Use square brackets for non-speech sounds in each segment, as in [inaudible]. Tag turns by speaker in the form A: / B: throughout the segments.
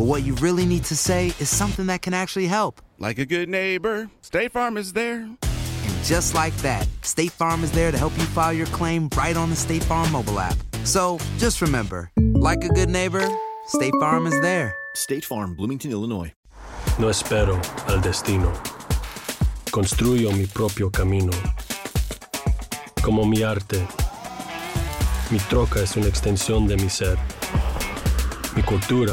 A: but what you really need to say is something that can actually help.
B: Like a good neighbor, State Farm is there.
A: And just like that, State Farm is there to help you file your claim right on the State Farm mobile app. So just remember, like a good neighbor, State Farm is there.
C: State Farm, Bloomington, Illinois.
D: No espero al destino. Construyo mi propio camino. Como mi arte. Mi troca es una extensión de mi ser. Mi cultura,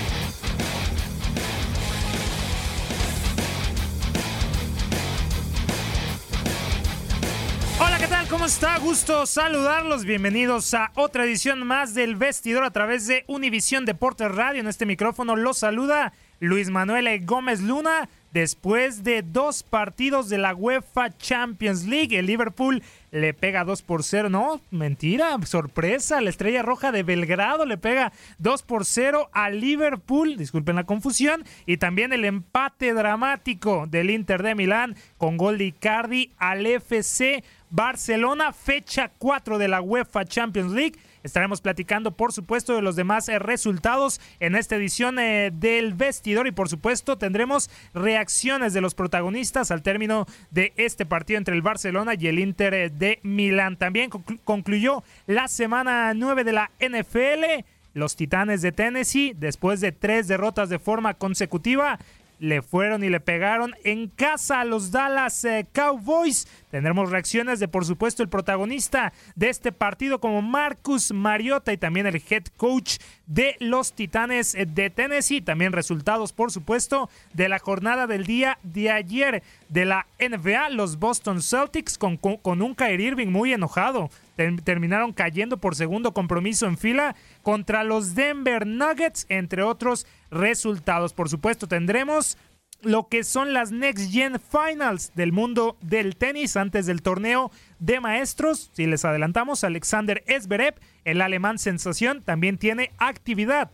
E: Está? Gusto saludarlos. Bienvenidos a otra edición más del Vestidor a través de Univisión Deportes Radio. En este micrófono los saluda Luis Manuel Gómez Luna. Después de dos partidos de la UEFA Champions League, el Liverpool le pega 2 por 0. No, mentira, sorpresa. La estrella roja de Belgrado le pega 2 por 0 a Liverpool. Disculpen la confusión. Y también el empate dramático del Inter de Milán con gol de Icardi al FC Barcelona, fecha 4 de la UEFA Champions League. Estaremos platicando, por supuesto, de los demás eh, resultados en esta edición eh, del vestidor y, por supuesto, tendremos reacciones de los protagonistas al término de este partido entre el Barcelona y el Inter eh, de Milán. También conclu- concluyó la semana 9 de la NFL. Los Titanes de Tennessee, después de tres derrotas de forma consecutiva, le fueron y le pegaron en casa a los Dallas eh, Cowboys. Tendremos reacciones de, por supuesto, el protagonista de este partido como Marcus Mariota y también el head coach de los Titanes eh, de Tennessee. También resultados, por supuesto, de la jornada del día de ayer de la NBA. Los Boston Celtics con, con, un Kyrie Irving muy enojado. Ter- terminaron cayendo por segundo compromiso en fila contra los Denver Nuggets, entre otros resultados. Por supuesto, tendremos lo que son las Next Gen Finals del mundo del tenis antes del torneo de maestros. Si les adelantamos, Alexander Zverev, el alemán sensación, también tiene actividad.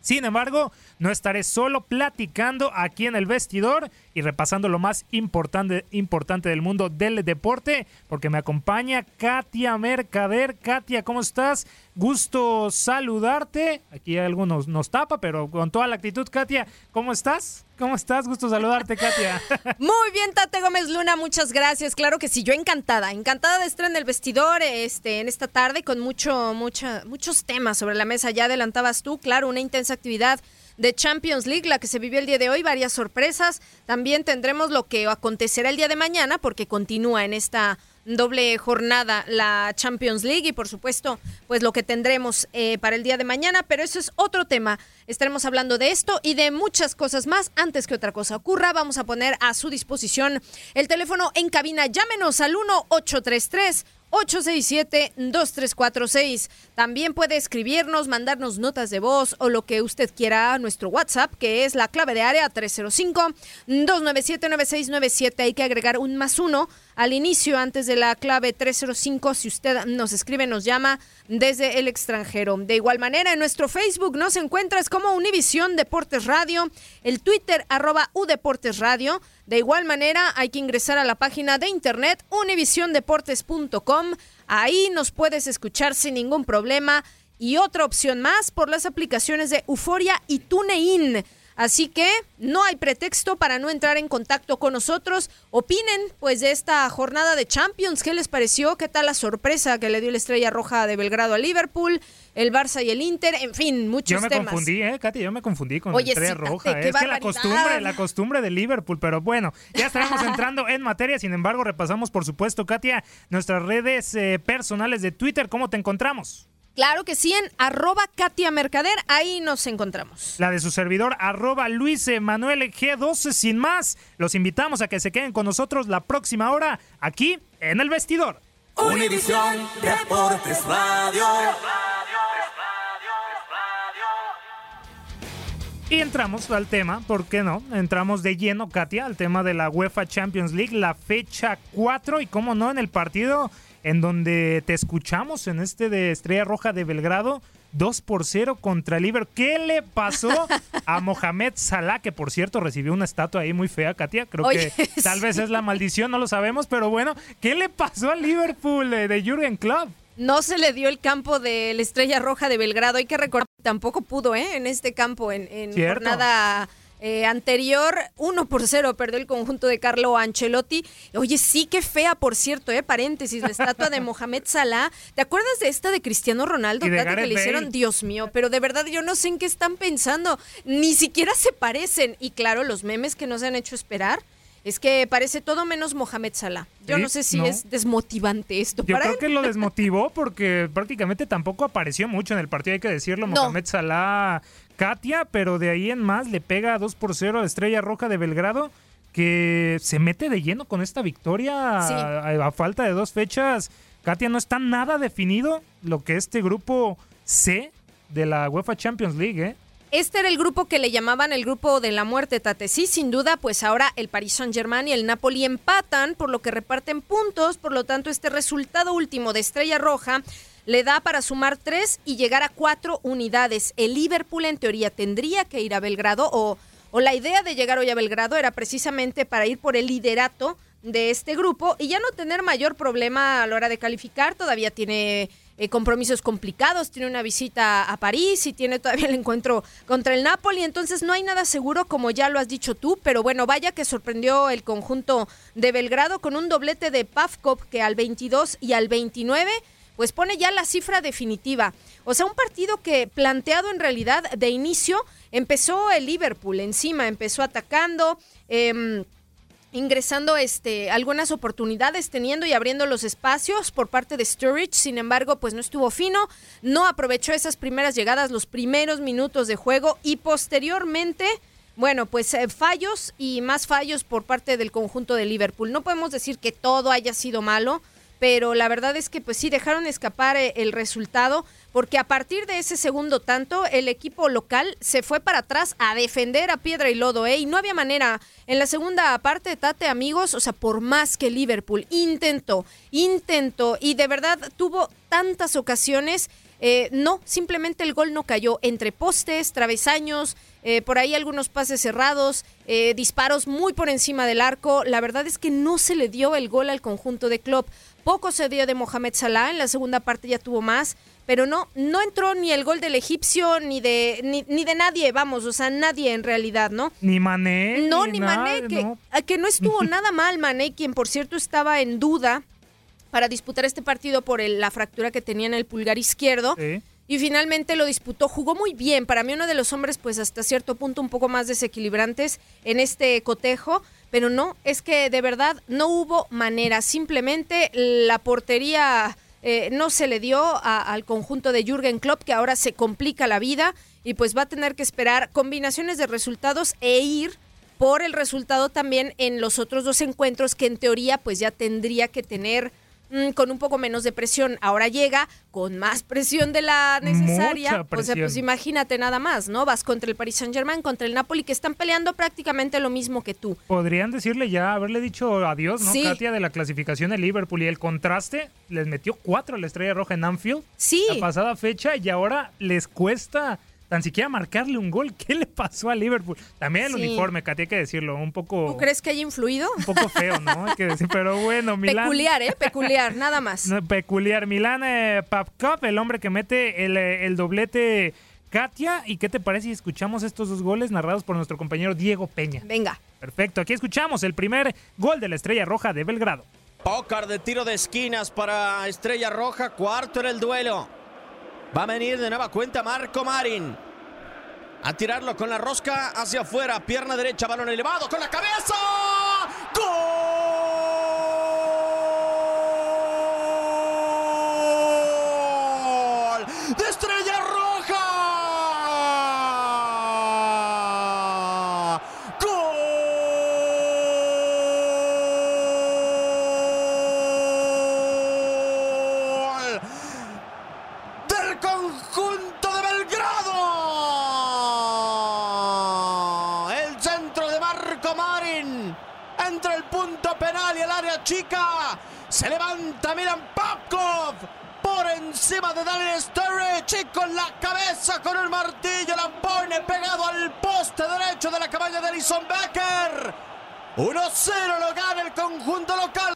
E: Sin embargo, no estaré solo platicando aquí en el vestidor y repasando lo más importante, importante del mundo del deporte, porque me acompaña Katia Mercader. Katia, ¿cómo estás? Gusto saludarte. Aquí algo nos, nos tapa, pero con toda la actitud, Katia, ¿cómo estás? ¿Cómo estás? Gusto saludarte, Katia. [laughs]
F: Muy bien, Tate Gómez Luna, muchas gracias. Claro que sí, yo encantada, encantada de estar en el vestidor este, en esta tarde con mucho, mucha, muchos temas sobre la mesa. Ya adelantabas tú, claro, una intensa actividad de Champions League, la que se vivió el día de hoy, varias sorpresas. También tendremos lo que acontecerá el día de mañana, porque continúa en esta doble jornada la Champions League y por supuesto pues lo que tendremos eh, para el día de mañana, pero eso es otro tema. Estaremos hablando de esto y de muchas cosas más. Antes que otra cosa ocurra, vamos a poner a su disposición el teléfono en cabina. Llámenos al 1 833 867-2346. También puede escribirnos, mandarnos notas de voz o lo que usted quiera a nuestro WhatsApp, que es la clave de área 305-297-9697. Hay que agregar un más uno al inicio antes de la clave 305 si usted nos escribe, nos llama desde el extranjero. De igual manera, en nuestro Facebook nos encuentras como Univisión Deportes Radio, el Twitter arroba Udeportes Radio. De igual manera, hay que ingresar a la página de internet univisiondeportes.com. Ahí nos puedes escuchar sin ningún problema. Y otra opción más por las aplicaciones de Euforia y TuneIn. Así que no hay pretexto para no entrar en contacto con nosotros. Opinen, pues, de esta jornada de Champions. ¿Qué les pareció? ¿Qué tal la sorpresa que le dio la Estrella Roja de Belgrado a Liverpool? El Barça y el Inter, en fin, muchos
E: temas.
F: Yo
E: me confundí, ¿eh, Katy? Yo me confundí con
F: Oye,
E: la Estrella Roja.
F: qué
E: Es que la costumbre, la costumbre de Liverpool. Pero bueno, ya estaremos entrando en materia. Sin embargo, repasamos, por supuesto, Katia, nuestras redes eh, personales de Twitter. ¿Cómo te encontramos?
F: Claro que sí, en arroba Katia Mercader, ahí nos encontramos.
E: La de su servidor, arroba Luis Emanuel G12. Sin más, los invitamos a que se queden con nosotros la próxima hora aquí en el vestidor.
G: Univisión Deportes Radio.
E: Y entramos al tema, ¿por qué no? Entramos de lleno, Katia, al tema de la UEFA Champions League, la fecha 4 y cómo no, en el partido en donde te escuchamos en este de Estrella Roja de Belgrado, 2 por 0 contra el Liverpool. ¿Qué le pasó a [laughs] Mohamed Salah, que por cierto recibió una estatua ahí muy fea, Katia? Creo
F: Oye,
E: que [laughs] tal vez es la maldición, no lo sabemos, pero bueno, ¿qué le pasó al Liverpool eh, de Jürgen Klopp?
F: No se le dio el campo de la Estrella Roja de Belgrado. Hay que recordar que tampoco pudo, ¿eh? En este campo, en, en jornada eh, anterior, 1 por 0 perdió el conjunto de Carlo Ancelotti. Oye, sí, qué fea, por cierto, ¿eh? Paréntesis, la estatua de [laughs] Mohamed Salah. ¿Te acuerdas de esta de Cristiano Ronaldo,
E: Y de
F: Tati, que
E: Gareth
F: le hicieron?
E: Bale.
F: Dios mío, pero de verdad yo no sé en qué están pensando. Ni siquiera se parecen. Y claro, los memes que nos han hecho esperar. Es que parece todo menos Mohamed Salah. Yo
E: Sí,
F: no sé si
E: no.
F: es desmotivante esto
E: Yo
F: para
E: creo
F: él.
E: que lo desmotivó [laughs] porque prácticamente tampoco apareció mucho en el partido, hay que decirlo.
F: No.
E: Mohamed Salah, Katia, pero de ahí en más le pega 2 por 0 a Estrella Roja de Belgrado, que se mete de lleno con esta victoria
F: Sí.
E: a, a falta de dos fechas. Katia, no está nada definido lo que este grupo C de la UEFA Champions League, ¿eh?
F: Este era el grupo que le llamaban el grupo de la muerte, Tate. Sí, sin duda, pues ahora el Paris Saint-Germain y el Napoli empatan, por lo que reparten puntos. Por lo tanto, este resultado último de Estrella Roja le da para sumar tres y llegar a cuatro unidades. El Liverpool, en teoría, tendría que ir a Belgrado o, o la idea de llegar hoy a Belgrado era precisamente para ir por el liderato de este grupo y ya no tener mayor problema a la hora de calificar. Todavía tiene eh, compromisos complicados, tiene una visita a París y tiene todavía el encuentro contra el Napoli, entonces no hay nada seguro como ya lo has dicho tú, pero bueno, vaya que sorprendió el conjunto de Belgrado con un doblete de Pavkov que al 22 y al 29 pues pone ya la cifra definitiva. O sea, un partido que planteado en realidad de inicio empezó el Liverpool encima, empezó atacando. em, ingresando este algunas oportunidades teniendo y abriendo los espacios por parte de Sturridge, sin embargo, pues no estuvo fino, no aprovechó esas primeras llegadas, los primeros minutos de juego y posteriormente bueno, pues eh, fallos y más fallos por parte del conjunto de Liverpool. No podemos decir que todo haya sido malo, pero la verdad es que pues sí dejaron escapar eh, el resultado porque a partir de ese segundo tanto el equipo local se fue para atrás a defender a piedra y lodo, ¿eh? Y no había manera. En la segunda parte, Tate, amigos, o sea, por más que Liverpool intentó, intentó y de verdad tuvo tantas ocasiones, eh, no, simplemente el gol no cayó entre postes, travesaños, eh, por ahí algunos pases cerrados, disparos muy por encima del arco. La verdad es que no se le dio el gol al conjunto de Klopp. Poco se dio de Mohamed Salah, en la segunda parte ya tuvo más, pero no, no entró ni el gol del egipcio ni de, ni, ni de nadie, vamos, o sea, nadie en realidad, ¿no?
E: Ni Mané.
F: No, ni Mané, que
E: no.
F: que no estuvo [laughs] nada mal Mané, quien por cierto estaba en duda para disputar este partido por el- la fractura que tenía en el pulgar izquierdo.
E: Sí.
F: Y finalmente lo disputó, jugó muy bien. Para mí uno de los hombres, pues hasta cierto punto un poco más desequilibrantes en este cotejo. Pero no, es que de verdad no hubo manera. Simplemente la portería eh, no se le dio a- al conjunto de Jürgen Klopp, que ahora se complica la vida y pues va a tener que esperar combinaciones de resultados e ir por el resultado también en los otros dos encuentros que en teoría pues ya tendría que tener mm, con un poco menos de presión. Ahora llega con más presión de la necesaria. O sea, pues imagínate nada más, ¿no? Vas contra el Paris Saint-Germain, contra el Napoli, que están peleando prácticamente lo mismo que tú.
E: Podrían decirle ya, haberle dicho adiós, ¿no,
F: Sí.
E: Katia, de la clasificación de Liverpool y el contraste, les metió cuatro a la Estrella Roja en Anfield.
F: Sí.
E: La pasada fecha y ahora les cuesta tan siquiera marcarle un gol. ¿Qué le pasó a Liverpool? También el
F: Sí.
E: uniforme, Katia, hay que decirlo, un poco,
F: ¿Tú crees que haya influido?
E: un poco feo, ¿no? Hay que decir, pero bueno, Milán...
F: Peculiar, ¿eh? Peculiar, nada más.
E: No, peculiar. Milán eh, Papkov, el hombre que mete el, eh, el doblete Katia. ¿Y qué te parece si escuchamos estos dos goles narrados por nuestro compañero Diego Peña?
F: Venga.
E: Perfecto, aquí escuchamos el primer gol de la Estrella Roja de Belgrado.
H: Pócar de tiro de esquinas para Estrella Roja, cuarto en el duelo. Va a venir de nueva cuenta Marco Marin. A tirarlo con la rosca hacia afuera, pierna derecha, balón elevado con la cabeza. ¡Gol! ¡De Estrella Roja! ¡Gol! del conjunto de Belgrado. El centro de Marco Marin entre el punto penal y el área chica. Se levanta Milan Papkov por encima de Daniel Sturridge y con la cabeza con el martillo la pone pegado al poste derecho de la cabaña de Alison Becker. 1-0 lo gana el conjunto local.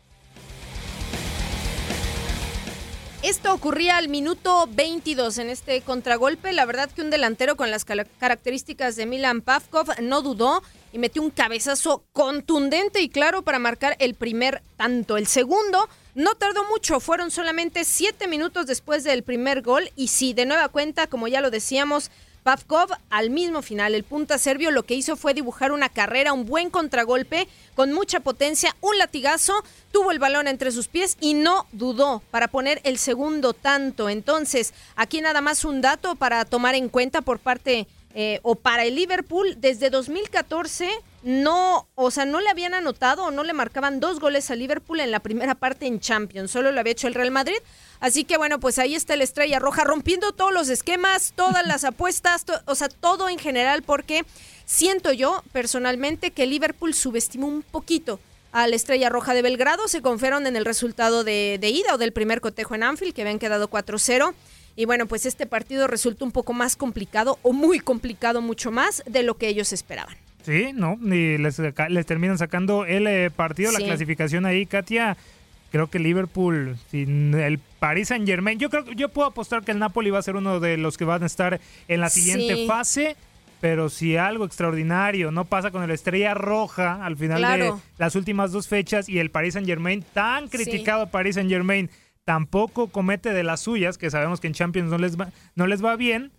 F: Esto ocurría al minuto 22 en este contragolpe. La verdad que un delantero con las características de Milan Pavkov no dudó y metió un cabezazo contundente y claro para marcar el primer tanto. El segundo no tardó mucho, fueron solamente siete minutos después del primer gol y sí, de nueva cuenta, como ya lo decíamos, Pavkov al mismo final, el punta serbio lo que hizo fue dibujar una carrera, un buen contragolpe con mucha potencia, un latigazo, tuvo el balón entre sus pies y no dudó para poner el segundo tanto. Entonces, aquí nada más un dato para tomar en cuenta por parte eh, o para el Liverpool desde 2014 no, o sea, no le habían anotado o no le marcaban dos goles a Liverpool en la primera parte en Champions, solo lo había hecho el Real Madrid. Así que bueno, pues ahí está la Estrella Roja rompiendo todos los esquemas, todas las [laughs] apuestas, to- o sea, todo en general porque siento yo personalmente que Liverpool subestimó un poquito a la Estrella Roja de Belgrado, se confiaron en el resultado de, de ida o del primer cotejo en Anfield, que habían quedado 4-0. Y bueno, pues este partido resultó un poco más complicado o muy complicado, mucho más de lo que ellos esperaban.
E: Sí, no, y les, les terminan sacando el eh, partido,
F: Sí.
E: la clasificación ahí, Katia. Creo que Liverpool, sin el Paris Saint Germain, yo creo que yo puedo apostar que el Napoli va a ser uno de los que van a estar en la siguiente
F: Sí.
E: fase. Pero si algo extraordinario no pasa con el Estrella Roja al final
F: Claro.
E: de las últimas dos fechas y el Paris Saint Germain, tan
F: Sí.
E: criticado Paris Saint Germain, tampoco comete de las suyas, que sabemos que en Champions no les va, no les va bien,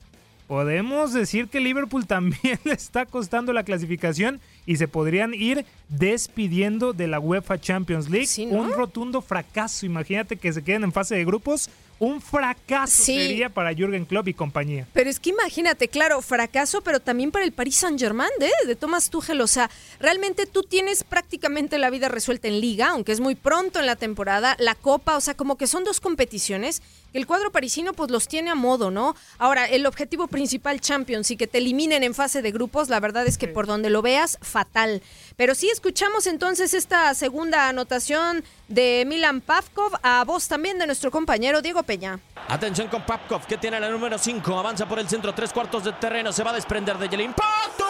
E: podemos decir que Liverpool [laughs] también le está costando la clasificación y se podrían ir despidiendo de la UEFA Champions League.
F: ¿no?
E: Un rotundo fracaso. Imagínate que se queden en fase de grupos. Un fracaso
F: Sí.
E: sería para Jürgen Klopp y compañía.
F: Pero es que imagínate, claro, fracaso, pero también para el Paris Saint-Germain de, de Thomas Tuchel. O sea, realmente tú tienes prácticamente la vida resuelta en Liga, aunque es muy pronto en la temporada, la Copa, o sea, como que son dos competiciones el cuadro parisino pues los tiene a modo, ¿no? Ahora, el objetivo principal Champions y que te eliminen en fase de grupos, la verdad es que por donde lo veas, fatal. Pero sí escuchamos entonces esta segunda anotación de Milan Pavkov, a voz también de nuestro compañero Diego Peña.
H: Atención con Papkov, que tiene la número 5. Avanza por el centro, tres cuartos de terreno. Se va a desprender de él. ¡Impacto!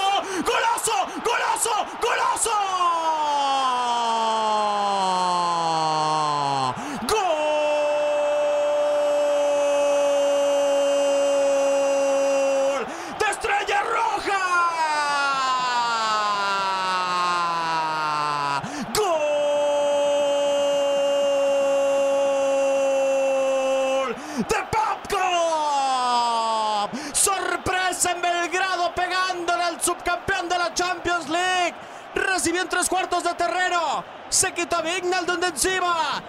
H: ¡Golazo! ¡Golazo! ¡Golazo! ¡Gol! ¡De Estrella Roja! ¡Gol! ¡De Popcorn! ¡Sorpresa en Belgrado pegándole al subcampeón de la Champions League! Recibió en tres cuartos de terreno. Se quitó a Vignaldum de encima.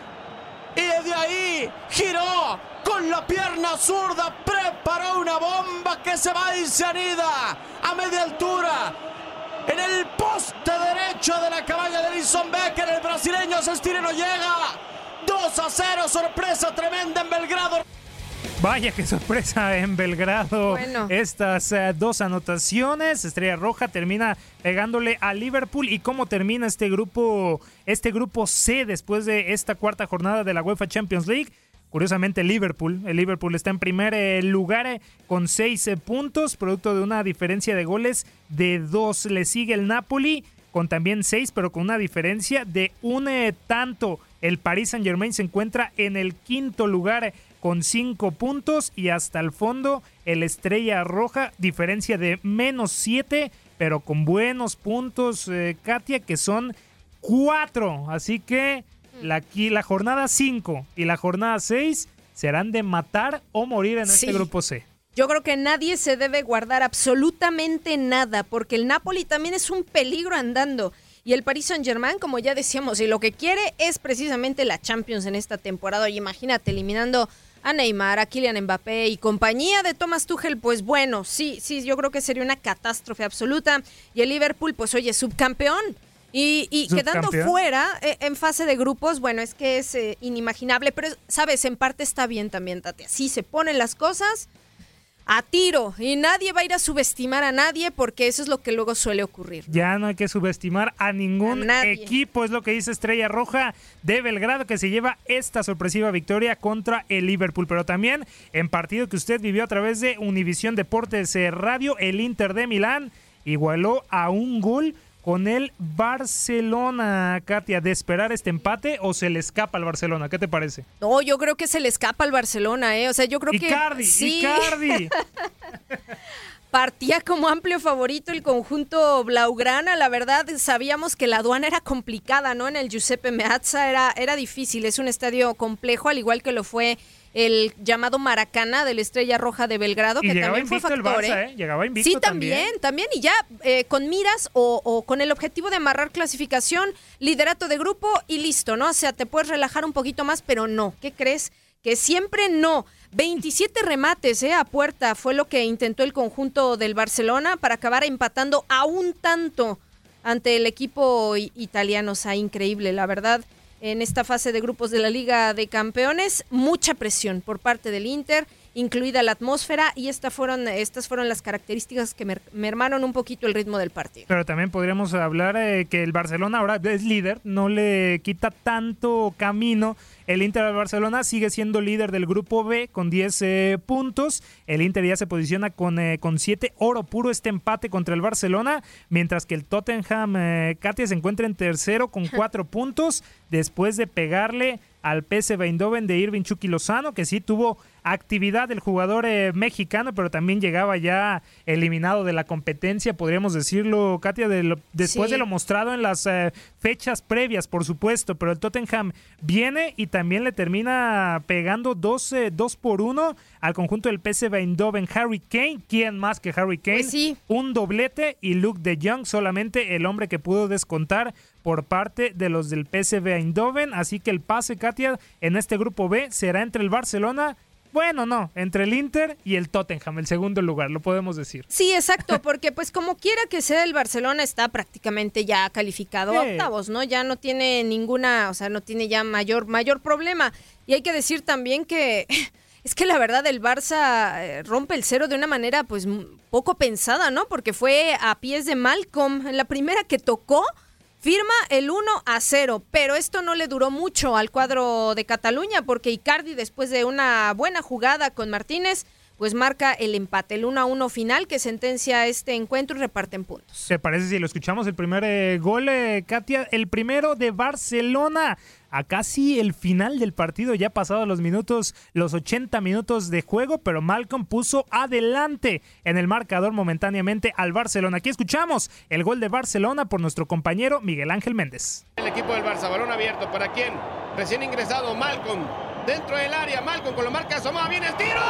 H: Y de ahí giró con la pierna zurda. Preparó una bomba que se va y se anida a media altura. En el poste derecho de la cabaña de Alison Becker, el brasileño se estira y no llega. 2 a 0, sorpresa tremenda en Belgrado.
E: Vaya qué sorpresa en Belgrado.
F: Bueno.
E: Estas eh, dos anotaciones. Estrella Roja termina pegándole a Liverpool. ¿Y cómo termina este grupo, este grupo C después de esta cuarta jornada de la UEFA Champions League? Curiosamente, Liverpool. El Liverpool está en primer eh, lugar eh, con seis eh, puntos, producto de una diferencia de goles de dos. Le sigue el Napoli con también seis, pero con una diferencia de un tanto. El Paris Saint Germain se encuentra en el quinto lugar con cinco puntos y hasta el fondo el Estrella Roja, diferencia de menos siete, pero con buenos puntos, eh, Katia, que son cuatro. Así que la, aquí, la jornada 5 y la jornada 6 serán de matar o morir en
F: Sí.
E: este grupo C.
F: Yo creo que nadie se debe guardar absolutamente nada, porque el Napoli también es un peligro andando. Y el Paris Saint-Germain, como ya decíamos, y lo que quiere es precisamente la Champions en esta temporada. Y imagínate, eliminando a Neymar, a Kylian Mbappé y compañía de Thomas Tuchel, pues bueno, sí, sí, yo creo que sería una catástrofe absoluta. Y el Liverpool, pues oye, subcampeón. Y, y quedando fuera eh, en fase de grupos, bueno, es que es eh, inimaginable, pero sabes, en parte está bien también, Tati. Así se ponen las cosas a tiro y nadie va a ir a subestimar a nadie porque eso es lo que luego suele ocurrir.
E: Ya no hay que subestimar a ningún
F: A
E: equipo, es lo que dice Estrella Roja de Belgrado, que se lleva esta sorpresiva victoria contra el Liverpool. Pero también en partido que usted vivió a través de Univisión Deportes eh, Radio, el Inter de Milán igualó a un gol con el Barcelona, Katia, de esperar este empate o se le escapa al Barcelona, ¿qué te parece?
F: No, yo creo que se le escapa al Barcelona, ¿eh? O sea, yo creo que.
E: Icardi,
F: sí.
E: Icardi. [laughs]
F: Partía como amplio favorito el conjunto Blaugrana. La verdad, sabíamos que la aduana era complicada, ¿no? En el Giuseppe Meazza era, era difícil. Es un estadio complejo, al igual que lo fue el llamado Maracana de la Estrella Roja de Belgrado,
E: Y
F: que también fue
E: el
F: factor,
E: Barça,
F: ¿eh?
E: ¿eh? Llegaba invicto
F: Sí, también, también. Y ya eh, con miras o, o con el objetivo de amarrar clasificación, liderato de grupo y listo, ¿no? O sea, te puedes relajar un poquito más, pero no. ¿Qué crees? Que siempre no. 27 remates eh, a puerta fue lo que intentó el conjunto del Barcelona para acabar empatando a un tanto ante el equipo italiano. O sea, increíble, la verdad. En esta fase de grupos de la Liga de Campeones, mucha presión por parte del Inter, incluida la atmósfera, y esta fueron, estas fueron las características que mer- mermaron un poquito el ritmo del partido.
E: Pero también podríamos hablar eh, que el Barcelona ahora es líder, no le quita tanto camino. El Inter del Barcelona sigue siendo líder del grupo B con 10 eh, puntos. El Inter ya se posiciona con, eh, con 7 oro puro este empate contra el Barcelona, mientras que el Tottenham eh, Katia se encuentra en tercero con [laughs] 4 puntos después de pegarle al PSV Eindhoven de Irving Chucky Lozano, que sí tuvo actividad el jugador eh, mexicano, pero también llegaba ya eliminado de la competencia, podríamos decirlo, Katia, de lo- después
F: Sí.
E: de lo mostrado en las eh, fechas previas, por supuesto, pero el Tottenham viene y también le termina pegando dos, eh, dos por uno al conjunto del PSV Eindhoven. Harry Kane, ¿quién más que Harry Kane? Un doblete y Luke de Jong, solamente el hombre que pudo descontar por parte de los del PSV Eindhoven. Así que el pase, Katia, en este grupo B será entre el Barcelona. Bueno, no, entre el Inter y el Tottenham, el segundo lugar, lo podemos decir.
F: Sí, exacto, porque pues como quiera que sea el Barcelona está prácticamente ya calificado a octavos, ¿no? Ya no tiene ninguna, o sea, no tiene ya mayor mayor problema. Y hay que decir también que [laughs] es que la verdad el Barça eh, rompe el cero de una manera pues poco pensada, ¿no? Porque fue a pies de Malcolm, en la primera que tocó Firma el 1 a 0, pero esto no le duró mucho al cuadro de Cataluña porque Icardi después de una buena jugada con Martínez, pues marca el empate, el 1 a 1 final que sentencia este encuentro y reparten puntos.
E: ¿Te parece si lo escuchamos? El primer eh, gol, eh, Katia, el primero de Barcelona. A casi el final del partido, ya pasados los minutos, los 80 minutos de juego, pero Malcolm puso adelante en el marcador momentáneamente al Barcelona. Aquí escuchamos el gol de Barcelona por nuestro compañero Miguel Ángel Méndez.
I: El equipo del Barça, balón abierto. ¿Para quién? Recién ingresado Malcolm. Dentro del área, Malcolm con la marca asomada. ¡Viene el tiro!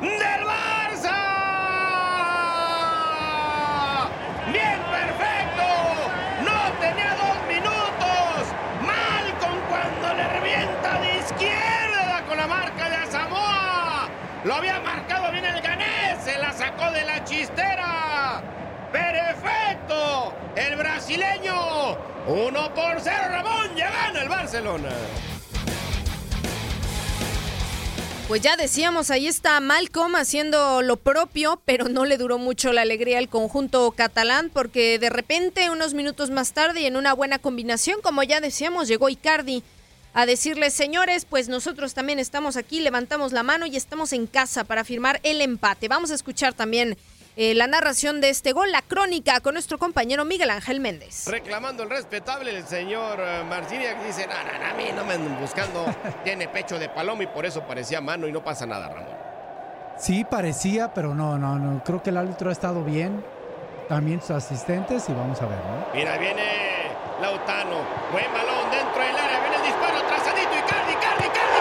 I: ¡Del Barça! ¡Bien, perfecto! de la chistera. ¡Perfecto! El brasileño. 1 por 0, Ramón. Ya el Barcelona.
F: Pues ya decíamos, ahí está Malcolm haciendo lo propio, pero no le duró mucho la alegría al conjunto catalán porque de repente unos minutos más tarde y en una buena combinación, como ya decíamos, llegó Icardi a decirles, señores, pues nosotros también estamos aquí, levantamos la mano y estamos en casa para firmar el empate. Vamos a escuchar también eh, la narración de este gol, la crónica con nuestro compañero Miguel Ángel Méndez.
I: Reclamando el respetable el señor eh, Marciniak dice, no, no, no, a mí no me andan buscando, [laughs] tiene pecho de paloma y por eso parecía mano y no pasa nada, Ramón.
J: Sí, parecía, pero no, no, no. Creo que el árbitro ha estado bien. También sus asistentes y vamos a ver, ¿no?
I: Mira, viene Lautano, buen balón dentro del área, viene el disparo, trazadito, Icardi, Icardi, Icardi,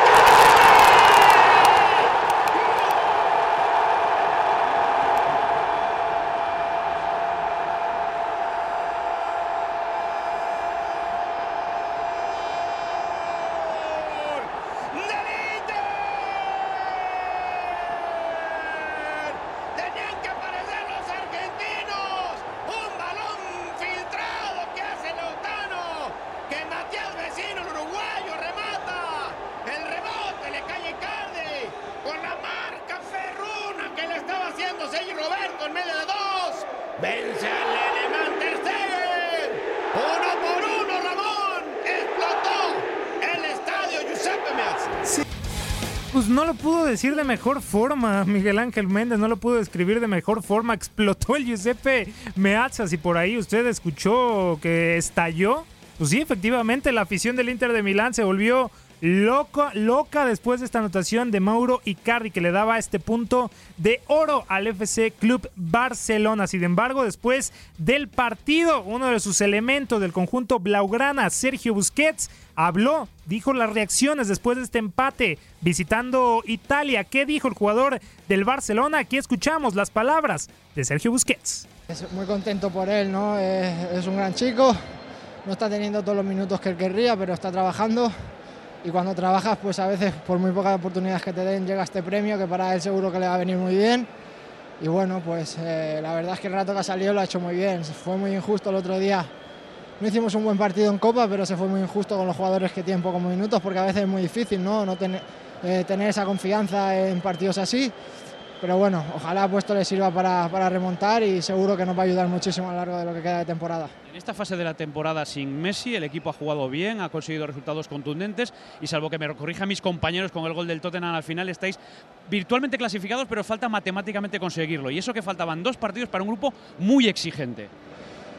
I: Tenían que aparecer los argentinos. Un balón filtrado que hace Lautano. Que Matías Vecino, el uruguayo, remata. El rebote le cae a Icardi. Con la marca ferruna que le estaba haciendo Sergio Roberto en medio de dos. Vence al alemán Ter Stegen. Uno por uno, Ramón. Explotó el estadio Giuseppe Meazza.
E: Pues no lo pudo decir de mejor forma, [laughs] Miguel Ángel Méndez, no lo pudo describir de mejor forma. Explotó el Giuseppe Meazza. Si por ahí usted escuchó que estalló, pues sí, efectivamente, la afición del Inter de Milán se volvió loca, loca después de esta anotación de Mauro Icardi que le daba este punto de oro al FC Club Barcelona. Sin embargo, después del partido, uno de sus elementos del conjunto blaugrana, Sergio Busquets, habló, dijo las reacciones después de este empate visitando Italia. ¿Qué dijo el jugador del Barcelona? Aquí escuchamos las palabras de Sergio Busquets.
K: Muy contento por él, ¿no? Es un gran chico, no está teniendo todos los minutos que él querría, pero está trabajando y cuando trabajas, pues a veces por muy pocas oportunidades que te den llega este premio que para él seguro que le va a venir muy bien. Y bueno, pues eh, la verdad es que el rato que ha salido lo ha hecho muy bien. Fue muy injusto el otro día. No hicimos un buen partido en Copa, pero se fue muy injusto con los jugadores que tienen pocos minutos, porque a veces es muy difícil ¿no? no tener, eh, tener esa confianza en partidos así. Pero bueno, ojalá pues, esto le sirva para, para remontar y seguro que nos va a ayudar muchísimo a lo largo de lo que queda de temporada.
L: En esta fase de la temporada sin Messi, el equipo ha jugado bien, ha conseguido resultados contundentes y salvo que me corrija mis compañeros con el gol del Tottenham al final, estáis virtualmente clasificados, pero falta matemáticamente conseguirlo. Y eso que faltaban dos partidos para un grupo muy exigente.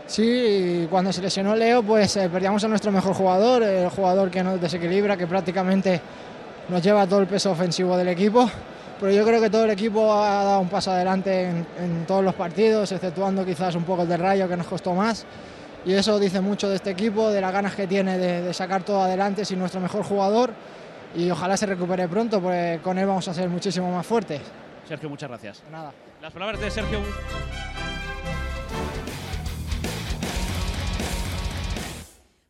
K: Sí, y cuando se lesionó Leo, pues eh, perdíamos a nuestro mejor jugador, el jugador que nos desequilibra, que prácticamente nos lleva todo el peso ofensivo del equipo. Pero yo creo que todo el equipo ha dado un paso adelante en, en todos los partidos, exceptuando quizás un poco el de Rayo que nos costó más. Y eso dice mucho de este equipo, de las ganas que tiene de, de sacar todo adelante sin nuestro mejor jugador. Y ojalá se recupere pronto, porque con él vamos a ser muchísimo más fuertes.
L: Sergio, muchas gracias.
K: Nada.
L: Las palabras de Sergio.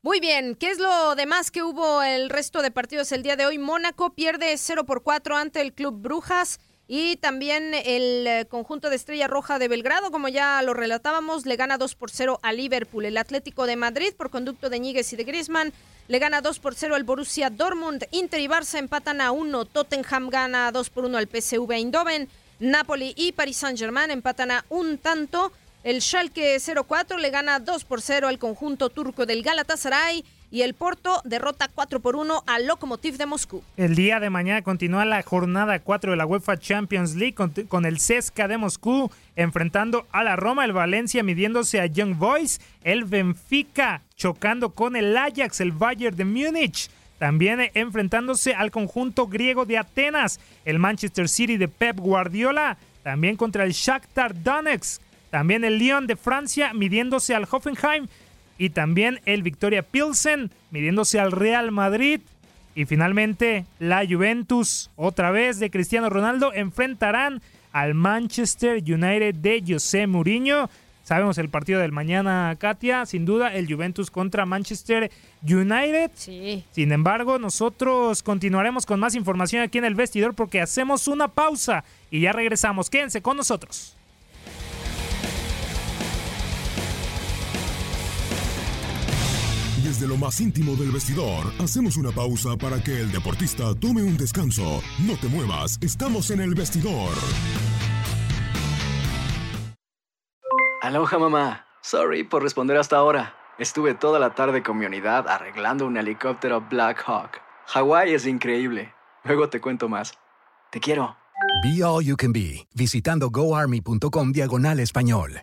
F: Muy bien, ¿qué es lo demás que hubo el resto de partidos el día de hoy? Mónaco pierde 0 por 4 ante el Club Brujas y también el eh, conjunto de Estrella Roja de Belgrado, como ya lo relatábamos, le gana 2 por 0 a Liverpool. El Atlético de Madrid, por conducto de Ñíguez y de Griezmann, le gana 2 por 0 al Borussia Dortmund. Inter y Barça empatan a 1. Tottenham gana 2 por 1 al PSV Eindhoven. Napoli y Paris Saint-Germain empatan a un tanto. El Schalke 04 le gana 2 por 0 al conjunto turco del Galatasaray y el Porto derrota 4 por 1 al Lokomotiv de Moscú.
E: El día de mañana continúa la jornada 4 de la UEFA Champions League con, el CSKA de Moscú enfrentando a la Roma, el Valencia midiéndose a Young Boys, el Benfica chocando con el Ajax, el Bayern de Múnich. También enfrentándose al conjunto griego de Atenas, el Manchester City de Pep Guardiola, también contra el Shakhtar Donetsk, también el Lyon de Francia midiéndose al Hoffenheim y también el Victoria Pilsen midiéndose al Real Madrid. Y finalmente la Juventus, otra vez de Cristiano Ronaldo, enfrentarán al Manchester United de José Mourinho. Sabemos el partido del mañana, Katia, sin duda el Juventus contra Manchester United.
F: Sí.
E: Sin embargo, nosotros continuaremos con más información aquí en el vestidor porque hacemos una pausa y ya regresamos. Quédense con nosotros.
M: Desde lo más íntimo del vestidor, hacemos una pausa para que el deportista tome un descanso. No te muevas, estamos en el vestidor.
N: Aloha mamá. Sorry por responder hasta ahora. Estuve toda la tarde con mi unidad arreglando un helicóptero Black Hawk. Hawái es increíble. Luego te cuento más. Te quiero.
O: Be All You Can Be, visitando goarmy.com diagonal español.